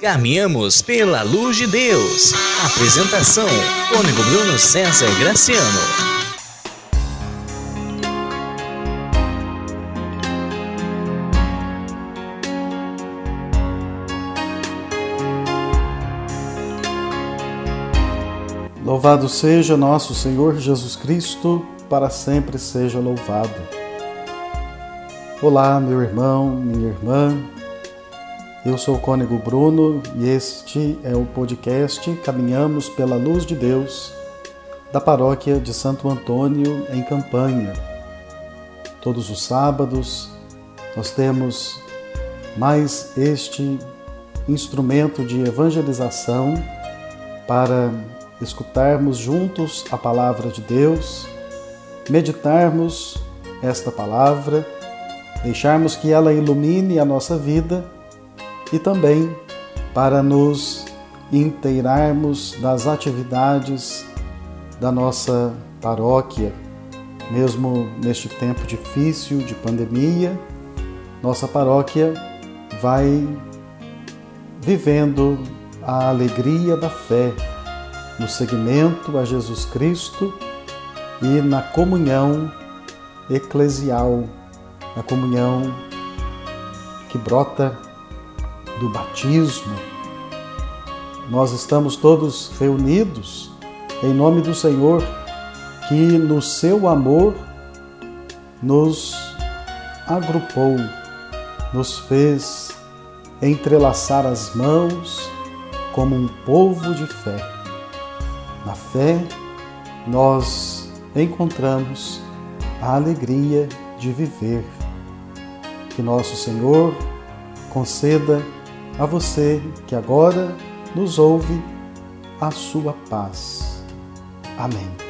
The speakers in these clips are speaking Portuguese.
Caminhamos pela luz de Deus. Apresentação: Cônigo Bruno César Graciano. Louvado seja nosso Senhor Jesus Cristo, para sempre seja louvado. Olá, meu irmão, minha irmã, eu sou o Cônego Bruno e este é o podcast Caminhamos pela Luz de Deus da paróquia de Santo Antônio, em Campanha. Todos os sábados nós temos mais este instrumento de evangelização para escutarmos juntos a palavra de Deus, meditarmos esta palavra, deixarmos que ela ilumine a nossa vida e também para nos inteirarmos das atividades da nossa paróquia, mesmo neste tempo difícil de pandemia, nossa paróquia vai vivendo a alegria da fé no seguimento a Jesus Cristo e na comunhão eclesial, a comunhão que brota do batismo. Nós estamos todos reunidos em nome do Senhor, que no seu amor nos agrupou, nos fez entrelaçar as mãos como um povo de fé. Na fé, nós encontramos a alegria de viver. Que nosso Senhor conceda a você que agora nos ouve a sua paz. Amém.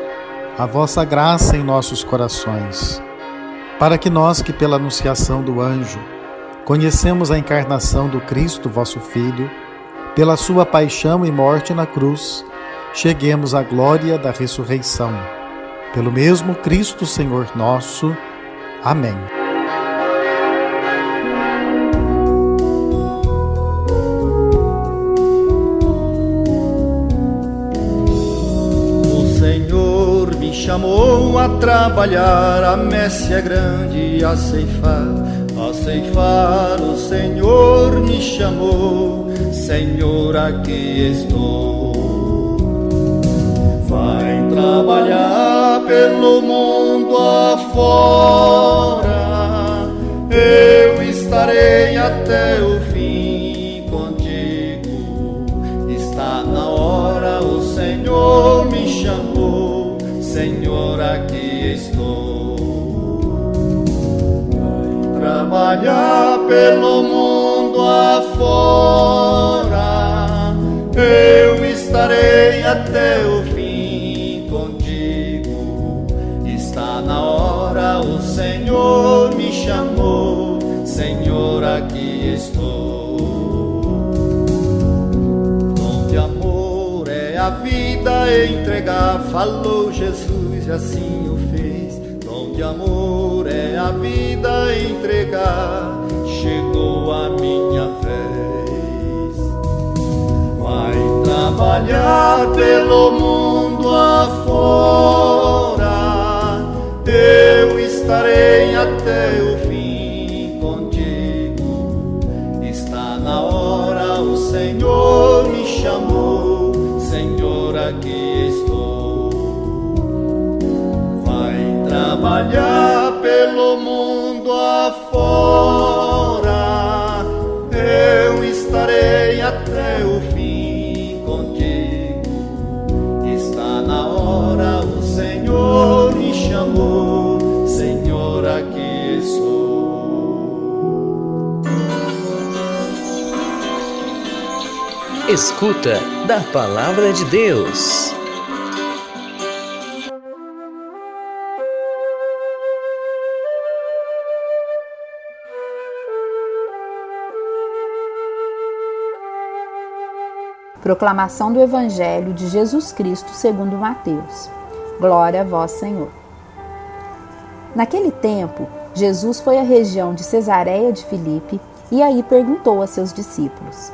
a vossa graça em nossos corações, para que nós que pela anunciação do anjo conhecemos a encarnação do Cristo, vosso Filho, pela sua paixão e morte na cruz, cheguemos à glória da ressurreição. Pelo mesmo Cristo, Senhor nosso. Amém. Trabalhar, a messe é grande a ceifar, a ceifar o Senhor me chamou, Senhor aqui estou. Vai trabalhar pelo mundo afora, eu estarei até o fim contigo. Está na hora, o Senhor me chamou. Senhor, aqui trabalhar pelo mundo afora, eu estarei até o fim contigo. Está na hora, o Senhor me chamou, Senhor, aqui estou. Dom de amor é a vida entregar, falou Jesus e assim o fez. Dom de amor é a vida entregar, chegou a minha vez. Vai trabalhar pelo mundo afora, eu estarei até o fim contigo. Está na hora, o Senhor me chamou, Senhor, aqui estou. Vai trabalhar Escuta da palavra de Deus. Proclamação do Evangelho de Jesus Cristo segundo Mateus. Glória a vós, Senhor. Naquele tempo, Jesus foi à região de Cesareia de Filipe e aí perguntou a seus discípulos: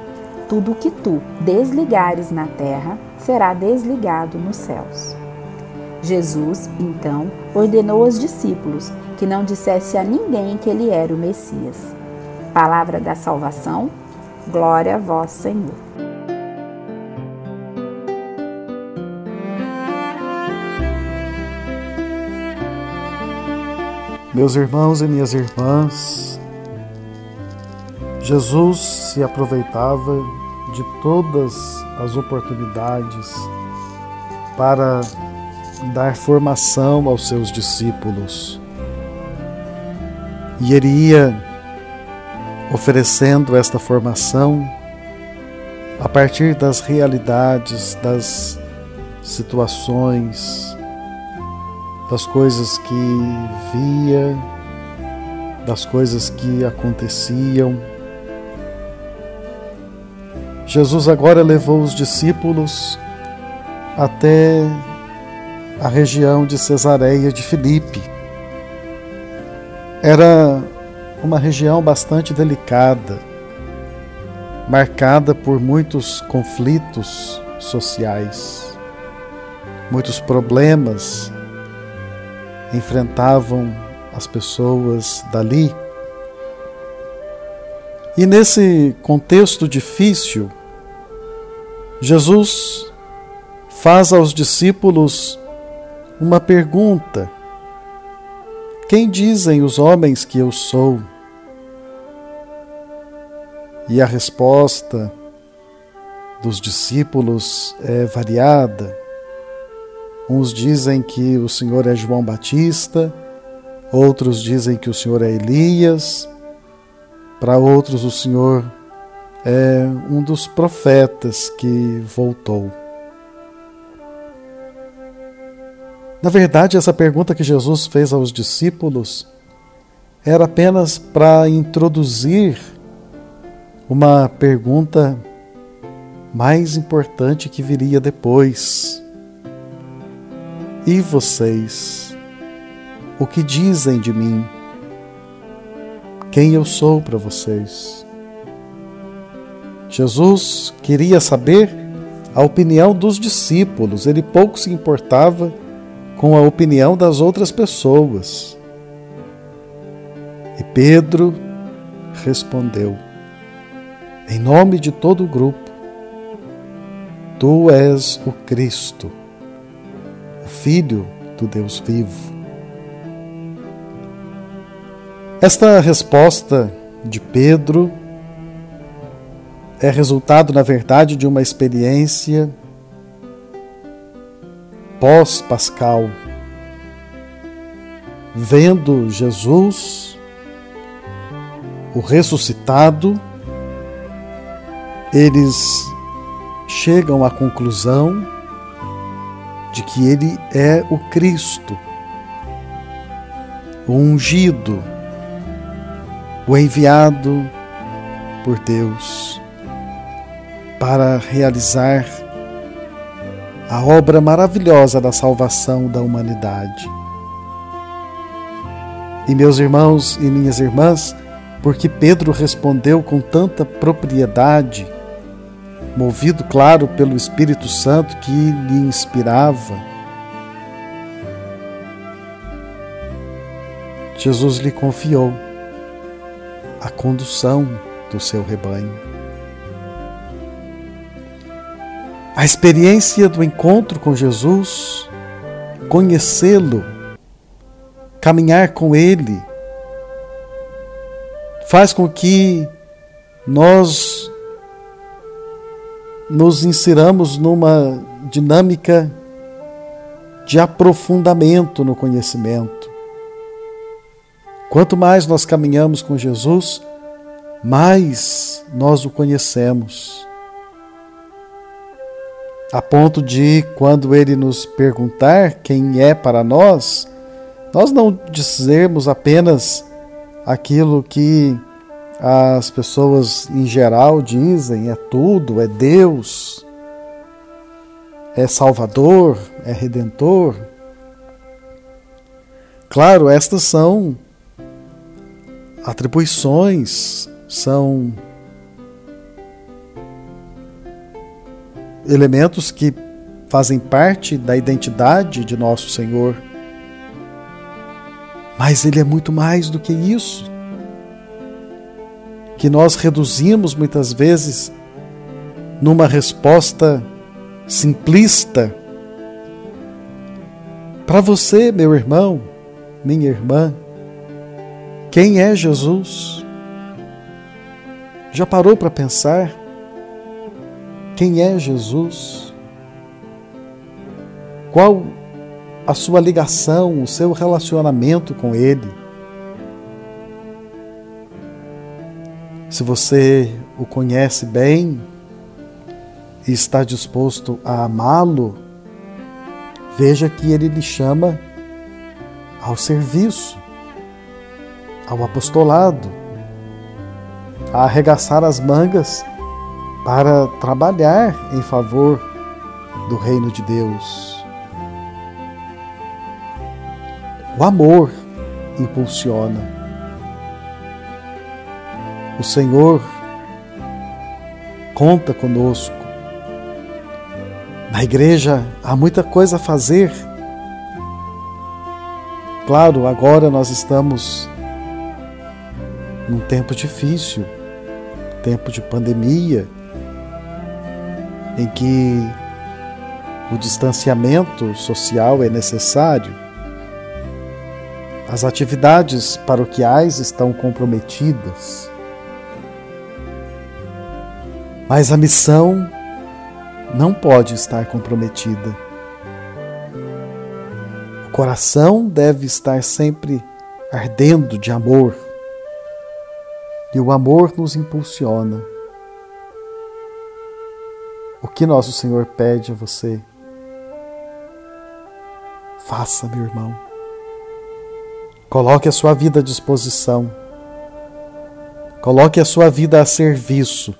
Tudo o que tu desligares na terra será desligado nos céus. Jesus, então, ordenou aos discípulos que não dissesse a ninguém que ele era o Messias. Palavra da salvação, glória a vós, Senhor. Meus irmãos e minhas irmãs, Jesus se aproveitava de todas as oportunidades para dar formação aos seus discípulos. E ele ia oferecendo esta formação a partir das realidades, das situações, das coisas que via, das coisas que aconteciam. Jesus agora levou os discípulos até a região de Cesareia de Filipe. Era uma região bastante delicada, marcada por muitos conflitos sociais, muitos problemas enfrentavam as pessoas dali. E nesse contexto difícil, Jesus faz aos discípulos uma pergunta: Quem dizem os homens que eu sou? E a resposta dos discípulos é variada. Uns dizem que o Senhor é João Batista, outros dizem que o Senhor é Elias, para outros o Senhor é um dos profetas que voltou. Na verdade, essa pergunta que Jesus fez aos discípulos era apenas para introduzir uma pergunta mais importante que viria depois. E vocês? O que dizem de mim? Quem eu sou para vocês? Jesus queria saber a opinião dos discípulos, ele pouco se importava com a opinião das outras pessoas. E Pedro respondeu, em nome de todo o grupo: Tu és o Cristo, o Filho do Deus vivo. Esta resposta de Pedro é resultado, na verdade, de uma experiência pós-pascal, vendo Jesus, o ressuscitado, eles chegam à conclusão de que ele é o Cristo, o ungido, o enviado por Deus para realizar a obra maravilhosa da salvação da humanidade. E meus irmãos e minhas irmãs, porque Pedro respondeu com tanta propriedade, movido, claro, pelo Espírito Santo que lhe inspirava. Jesus lhe confiou a condução do seu rebanho. A experiência do encontro com Jesus, conhecê-lo, caminhar com Ele, faz com que nós nos insiramos numa dinâmica de aprofundamento no conhecimento. Quanto mais nós caminhamos com Jesus, mais nós o conhecemos. A ponto de, quando ele nos perguntar quem é para nós, nós não dizermos apenas aquilo que as pessoas em geral dizem: é tudo, é Deus, é Salvador, é Redentor. Claro, estas são atribuições, são elementos que fazem parte da identidade de nosso Senhor. Mas Ele é muito mais do que isso que nós reduzimos muitas vezes numa resposta simplista. Para você, meu irmão, minha irmã, quem é Jesus? Já parou para pensar? Quem é Jesus? Qual a sua ligação, o seu relacionamento com Ele? Se você o conhece bem e está disposto a amá-lo, veja que ele lhe chama ao serviço, ao apostolado, a arregaçar as mangas para trabalhar em favor do reino de Deus. O amor impulsiona o Senhor conta conosco. Na igreja há muita coisa a fazer. Claro, agora nós estamos num tempo difícil, tempo de pandemia, em que o distanciamento social é necessário. As atividades paroquiais estão comprometidas. Mas a missão não pode estar comprometida. O coração deve estar sempre ardendo de amor. E o amor nos impulsiona. O que nosso Senhor pede a você? Faça, meu irmão. Coloque a sua vida à disposição. Coloque a sua vida a serviço.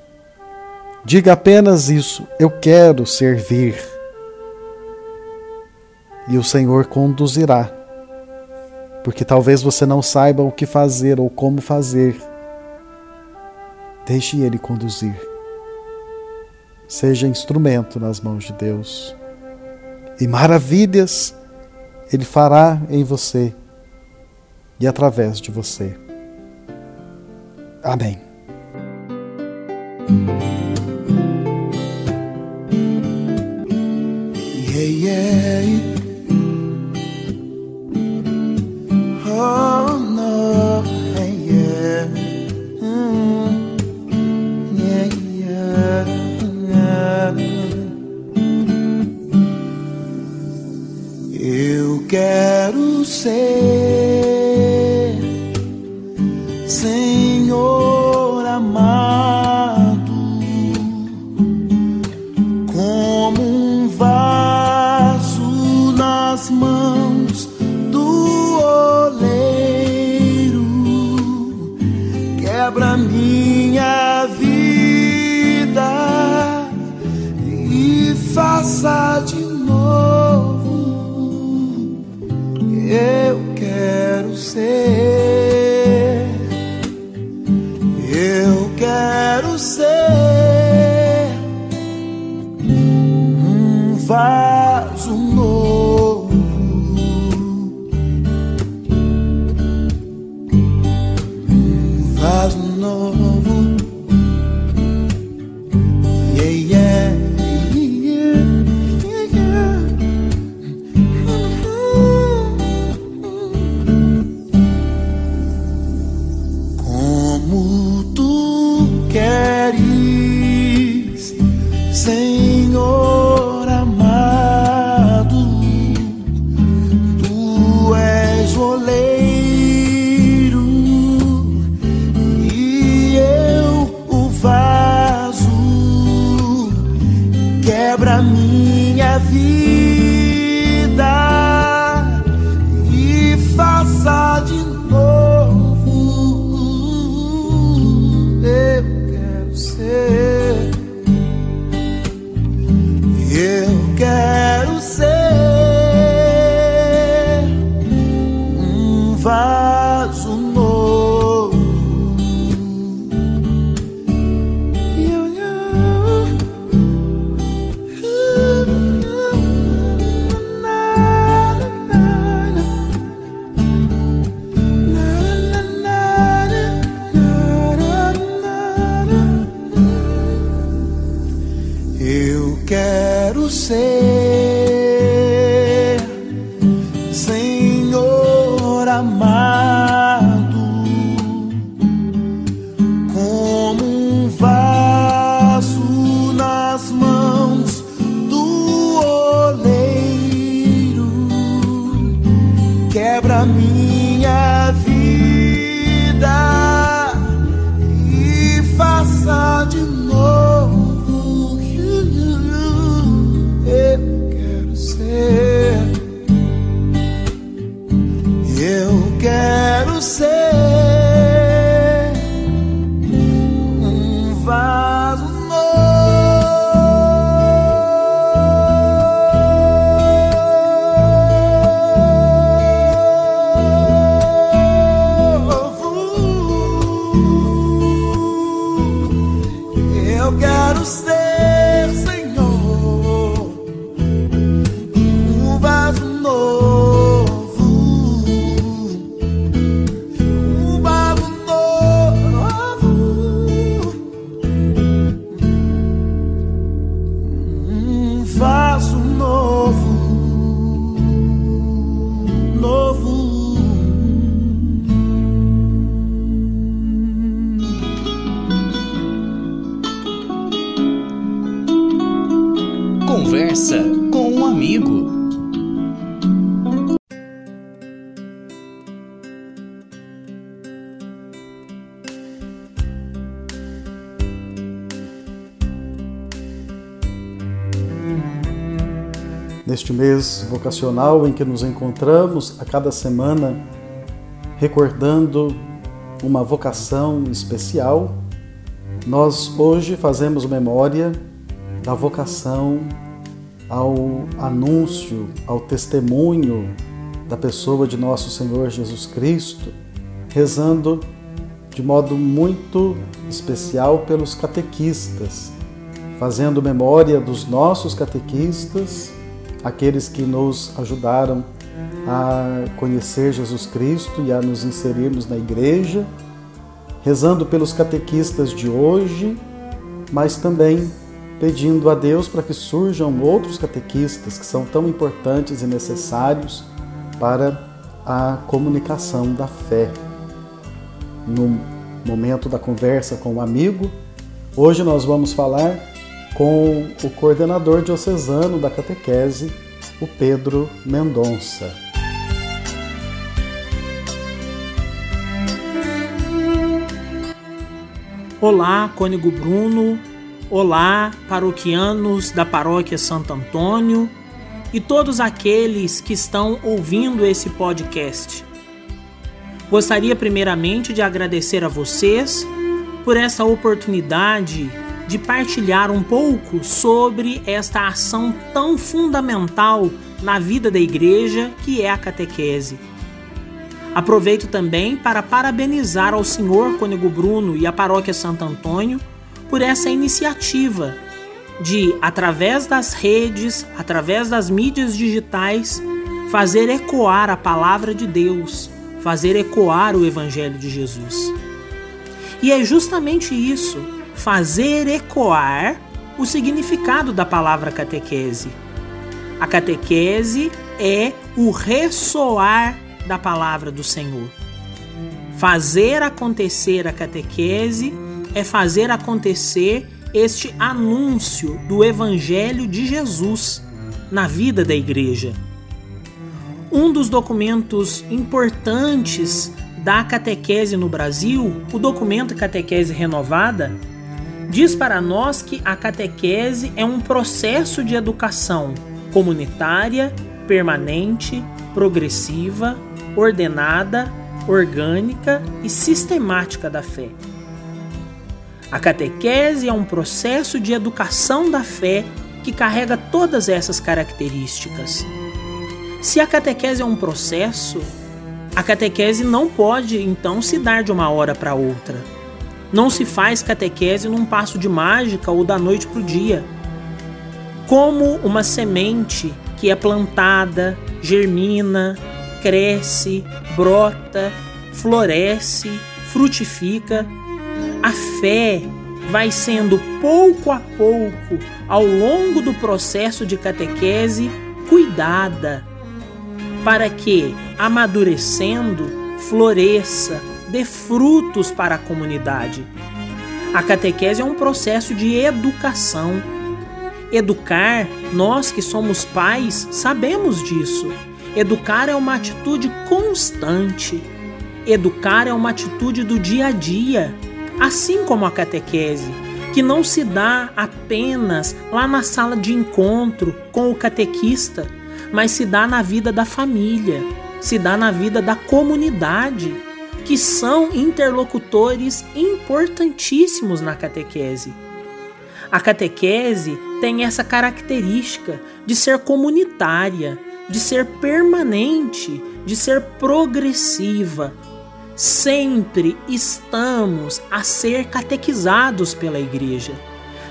Diga apenas isso: eu quero servir. E o Senhor conduzirá, porque talvez você não saiba o que fazer ou como fazer. Deixe Ele conduzir. Seja instrumento nas mãos de Deus. E maravilhas Ele fará em você e através de você. Amém. Yeah, yeah. Quero ser mí. Conversa com um amigo. Neste mês vocacional em que nos encontramos a cada semana, recordando uma vocação especial, nós hoje fazemos memória da vocação ao anúncio, ao testemunho da pessoa de nosso Senhor Jesus Cristo, rezando de modo muito especial pelos catequistas, fazendo memória dos nossos catequistas, aqueles que nos ajudaram a conhecer Jesus Cristo e a nos inserirmos na igreja, rezando pelos catequistas de hoje, mas também pedindo a Deus para que surjam outros catequistas que são tão importantes e necessários para a comunicação da fé. No momento da conversa com o um amigo, hoje nós vamos falar com o coordenador diocesano da catequese, o Pedro Mendonça. Olá, Cônigo Bruno. Olá, paroquianos da Paróquia Santo Antônio e todos aqueles que estão ouvindo esse podcast. Gostaria primeiramente de agradecer a vocês por essa oportunidade de partilhar um pouco sobre esta ação tão fundamental na vida da igreja que é a catequese. Aproveito também para parabenizar ao senhor Cônego Bruno e a Paróquia Santo Antônio por essa iniciativa de, através das redes, através das mídias digitais, fazer ecoar a palavra de Deus, fazer ecoar o Evangelho de Jesus. E é justamente isso, fazer ecoar o significado da palavra catequese. A catequese é o ressoar da palavra do Senhor. Fazer acontecer a catequese é fazer acontecer este anúncio do Evangelho de Jesus na vida da igreja. Um dos documentos importantes da catequese no Brasil, o documento Catequese Renovada, diz para nós que a catequese é um processo de educação comunitária, permanente, progressiva, ordenada, orgânica e sistemática da fé. A catequese é um processo de educação da fé que carrega todas essas características. Se a catequese é um processo, a catequese não pode então se dar de uma hora para outra. Não se faz catequese num passo de mágica ou da noite para o dia. Como uma semente que é plantada, germina, cresce, brota, floresce, frutifica, a fé vai sendo pouco a pouco, ao longo do processo de catequese, cuidada, para que, amadurecendo, floresça, dê frutos para a comunidade. A catequese é um processo de educação. Educar, nós que somos pais, sabemos disso. Educar é uma atitude constante. Educar é uma atitude do dia a dia, assim como a catequese, que não se dá apenas lá na sala de encontro com o catequista, mas se dá na vida da família, se dá na vida da comunidade, que são interlocutores importantíssimos na catequese. A catequese tem essa característica de ser comunitária, de ser permanente, de ser progressiva. Sempre estamos a ser catequizados pela igreja.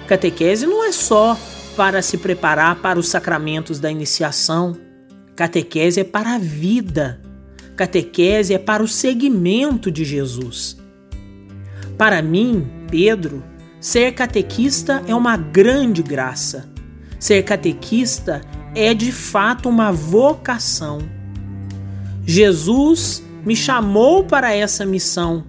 Catequese não é só para se preparar para os sacramentos da iniciação. Catequese é para a vida. Catequese é para o seguimento de Jesus. Para mim, Pedro, ser catequista é uma grande graça. Ser catequista é de fato uma vocação. Jesus me chamou para essa missão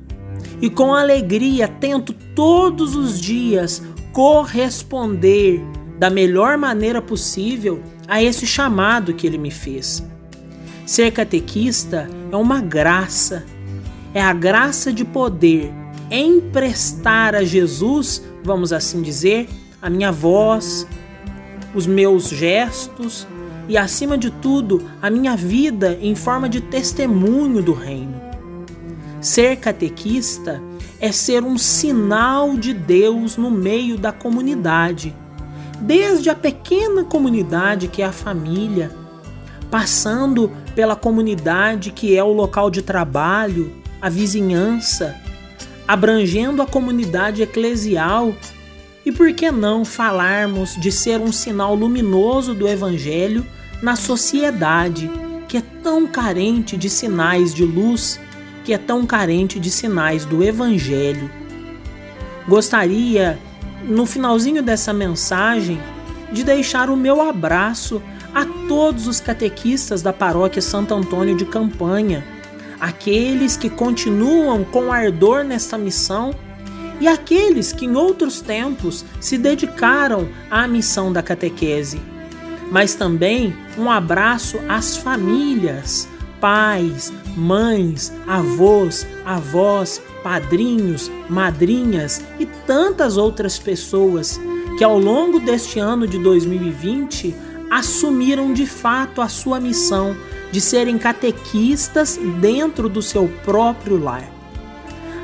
e com alegria tento todos os dias corresponder da melhor maneira possível a esse chamado que ele me fez. Ser catequista é uma graça, é a graça de poder emprestar a Jesus, vamos assim dizer, a minha voz, os meus gestos e, acima de tudo, a minha vida em forma de testemunho do Reino. Ser catequista é ser um sinal de Deus no meio da comunidade, desde a pequena comunidade que é a família, passando pela comunidade que é o local de trabalho, a vizinhança, abrangendo a comunidade eclesial e por que não falarmos de ser um sinal luminoso do Evangelho na sociedade que é tão carente de sinais de luz, que é tão carente de sinais do Evangelho? Gostaria, no finalzinho dessa mensagem, de deixar o meu abraço a todos os catequistas da paróquia Santo Antônio de Campanha, aqueles que continuam com ardor nesta missão e aqueles que em outros tempos se dedicaram à missão da catequese. Mas também um abraço às famílias, pais, mães, avós, avós, padrinhos, madrinhas e tantas outras pessoas que ao longo deste ano de 2020 assumiram de fato a sua missão de serem catequistas dentro do seu próprio lar.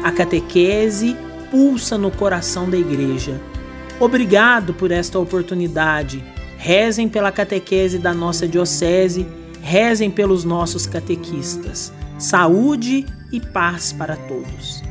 A catequese pulsa no coração da igreja. Obrigado por esta oportunidade. Rezem pela catequese da nossa diocese, rezem pelos nossos catequistas. Saúde e paz para todos.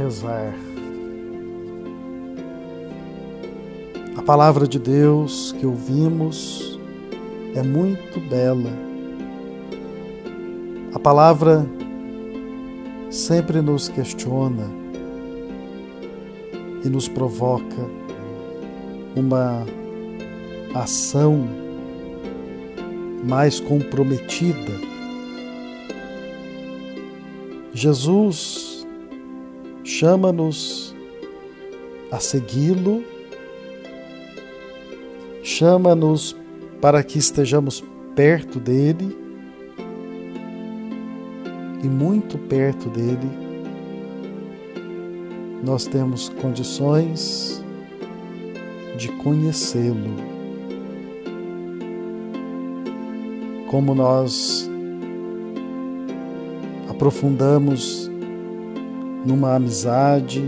Rezar. A palavra de Deus que ouvimos é muito bela. A palavra sempre nos questiona e nos provoca uma ação mais comprometida. Jesus chama-nos a segui-lo, chama-nos para que estejamos perto dele e muito perto dele. Nós temos condições de conhecê-lo. como nós aprofundamos numa amizade,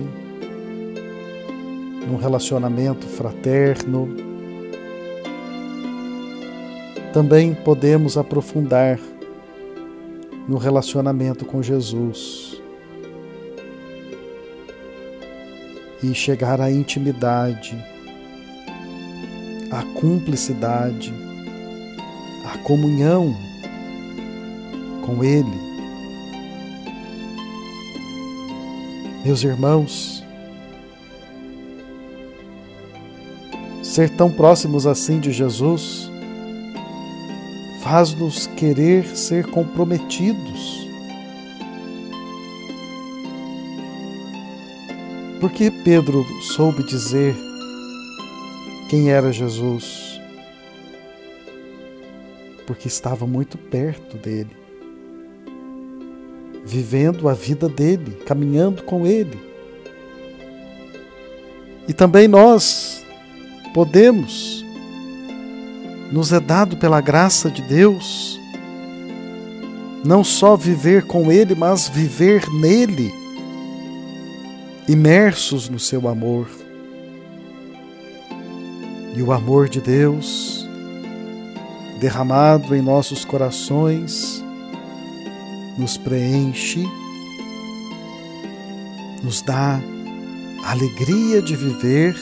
num relacionamento fraterno, também podemos aprofundar no relacionamento com Jesus e chegar à intimidade, à cumplicidade a comunhão com Ele. Meus irmãos, ser tão próximos assim de Jesus faz-nos querer ser comprometidos. Porque Pedro soube dizer quem era Jesus? porque estava muito perto dele, vivendo a vida dele, caminhando com ele. E também nós podemos, nos é dado pela graça de Deus, não só viver com Ele, mas viver nele, imersos no seu amor. E o amor de Deus, derramado em nossos corações, nos preenche, nos dá alegria de viver,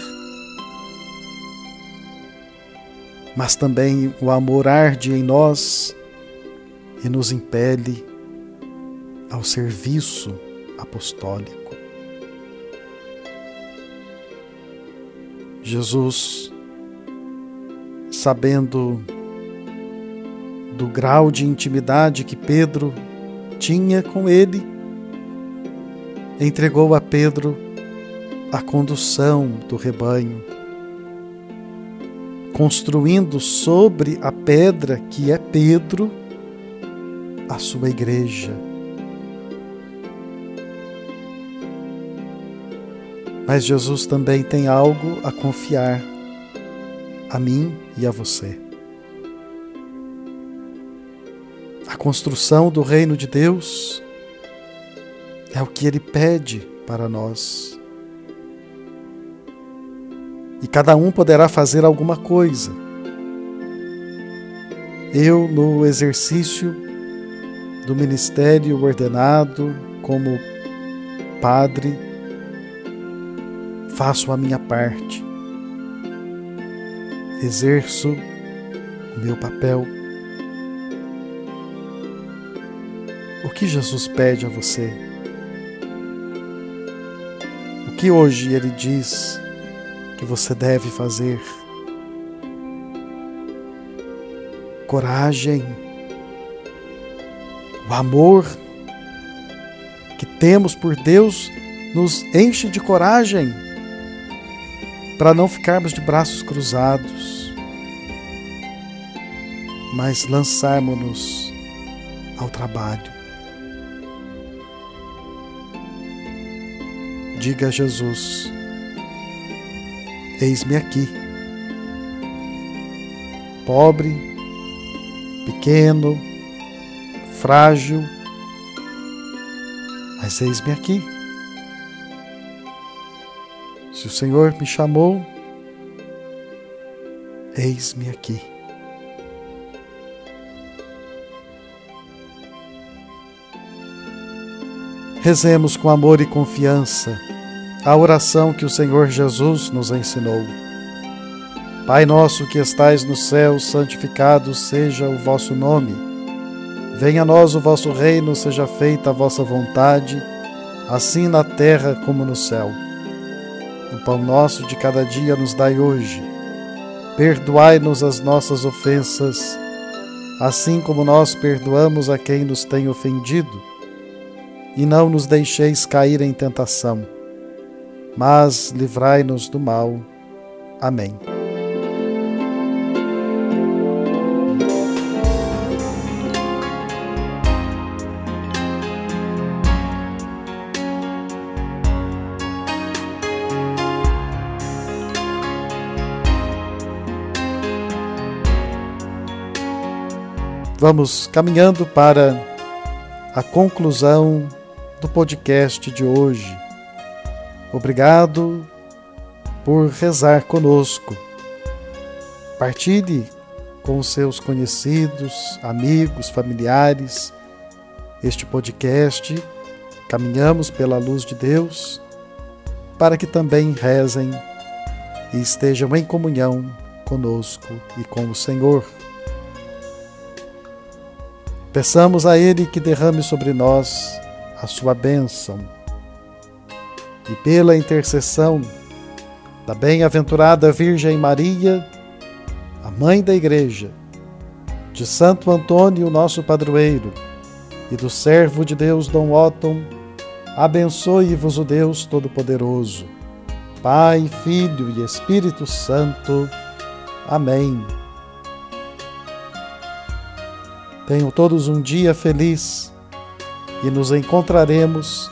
mas também o amor arde em nós e nos impele ao serviço apostólico. Jesus, sabendo do grau de intimidade que Pedro tinha com ele, entregou a Pedro a condução do rebanho, construindo sobre a pedra que é Pedro a sua igreja. Mas Jesus também tem algo a confiar a mim e a você. Construção do reino de Deus é o que ele pede para nós. E cada um poderá fazer alguma coisa. Eu, no exercício do ministério ordenado como padre, faço a minha parte, exerço o meu papel. O que Jesus pede a você? O que hoje Ele diz que você deve fazer? Coragem o amor que temos por Deus nos enche de coragem para não ficarmos de braços cruzados, mas lançarmos-nos ao trabalho. Diga a Jesus: Eis-me aqui, pobre, pequeno, frágil, mas eis-me aqui. Se o Senhor me chamou, eis-me aqui. Rezemos com amor e confiança a oração que o Senhor Jesus nos ensinou. Pai nosso que estais no céu, santificado seja o vosso nome. Venha a nós o vosso reino, seja feita a vossa vontade, assim na terra como no céu. O pão nosso de cada dia nos dai hoje. Perdoai-nos as nossas ofensas, assim como nós perdoamos a quem nos tem ofendido. E não nos deixeis cair em tentação, mas livrai-nos do mal. Amém. Vamos caminhando para a conclusão do podcast de hoje. Obrigado por rezar conosco. Partilhe com seus conhecidos, amigos, familiares este podcast. Caminhamos pela luz de Deus para que também rezem e estejam em comunhão conosco e com o Senhor. Peçamos a Ele que derrame sobre nós a sua bênção. E pela intercessão da bem-aventurada Virgem Maria, a Mãe da Igreja, de Santo Antônio, nosso padroeiro, e do servo de Deus Dom Otton, abençoe-vos o Deus Todo-Poderoso, Pai, Filho e Espírito Santo. Amém. Tenham todos um dia feliz e nos encontraremos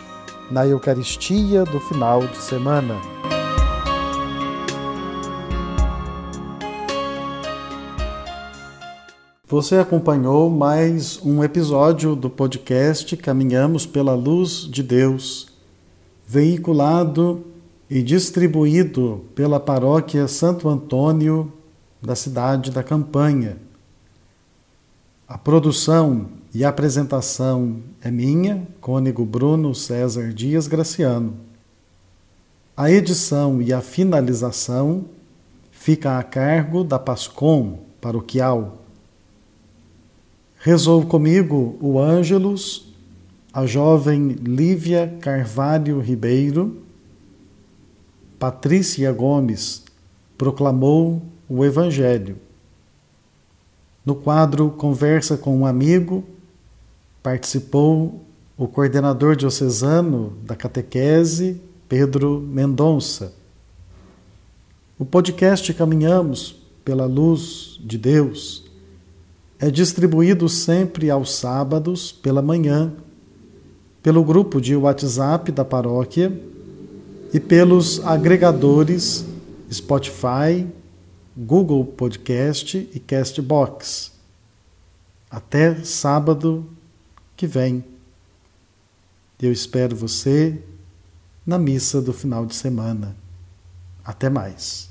na Eucaristia do final de semana. Você acompanhou mais um episódio do podcast Caminhamos pela Luz de Deus, veiculado e distribuído pela Paróquia Santo Antônio da cidade da Campanha. A produção e a apresentação é minha, Cônego Bruno César Dias Graciano. A edição e a finalização fica a cargo da Pascom Paroquial Rezou comigo o Ângelus, a jovem Lívia Carvalho Ribeiro, Patrícia Gomes proclamou o Evangelho. No quadro Conversa com um Amigo, participou o coordenador diocesano da catequese, Pedro Mendonça. O podcast Caminhamos pela Luz de Deus é distribuído sempre aos sábados pela manhã, pelo grupo de WhatsApp da paróquia e pelos agregadores Spotify, Google Podcast e Castbox. Até sábado que vem. Eu espero você na missa do final de semana. Até mais.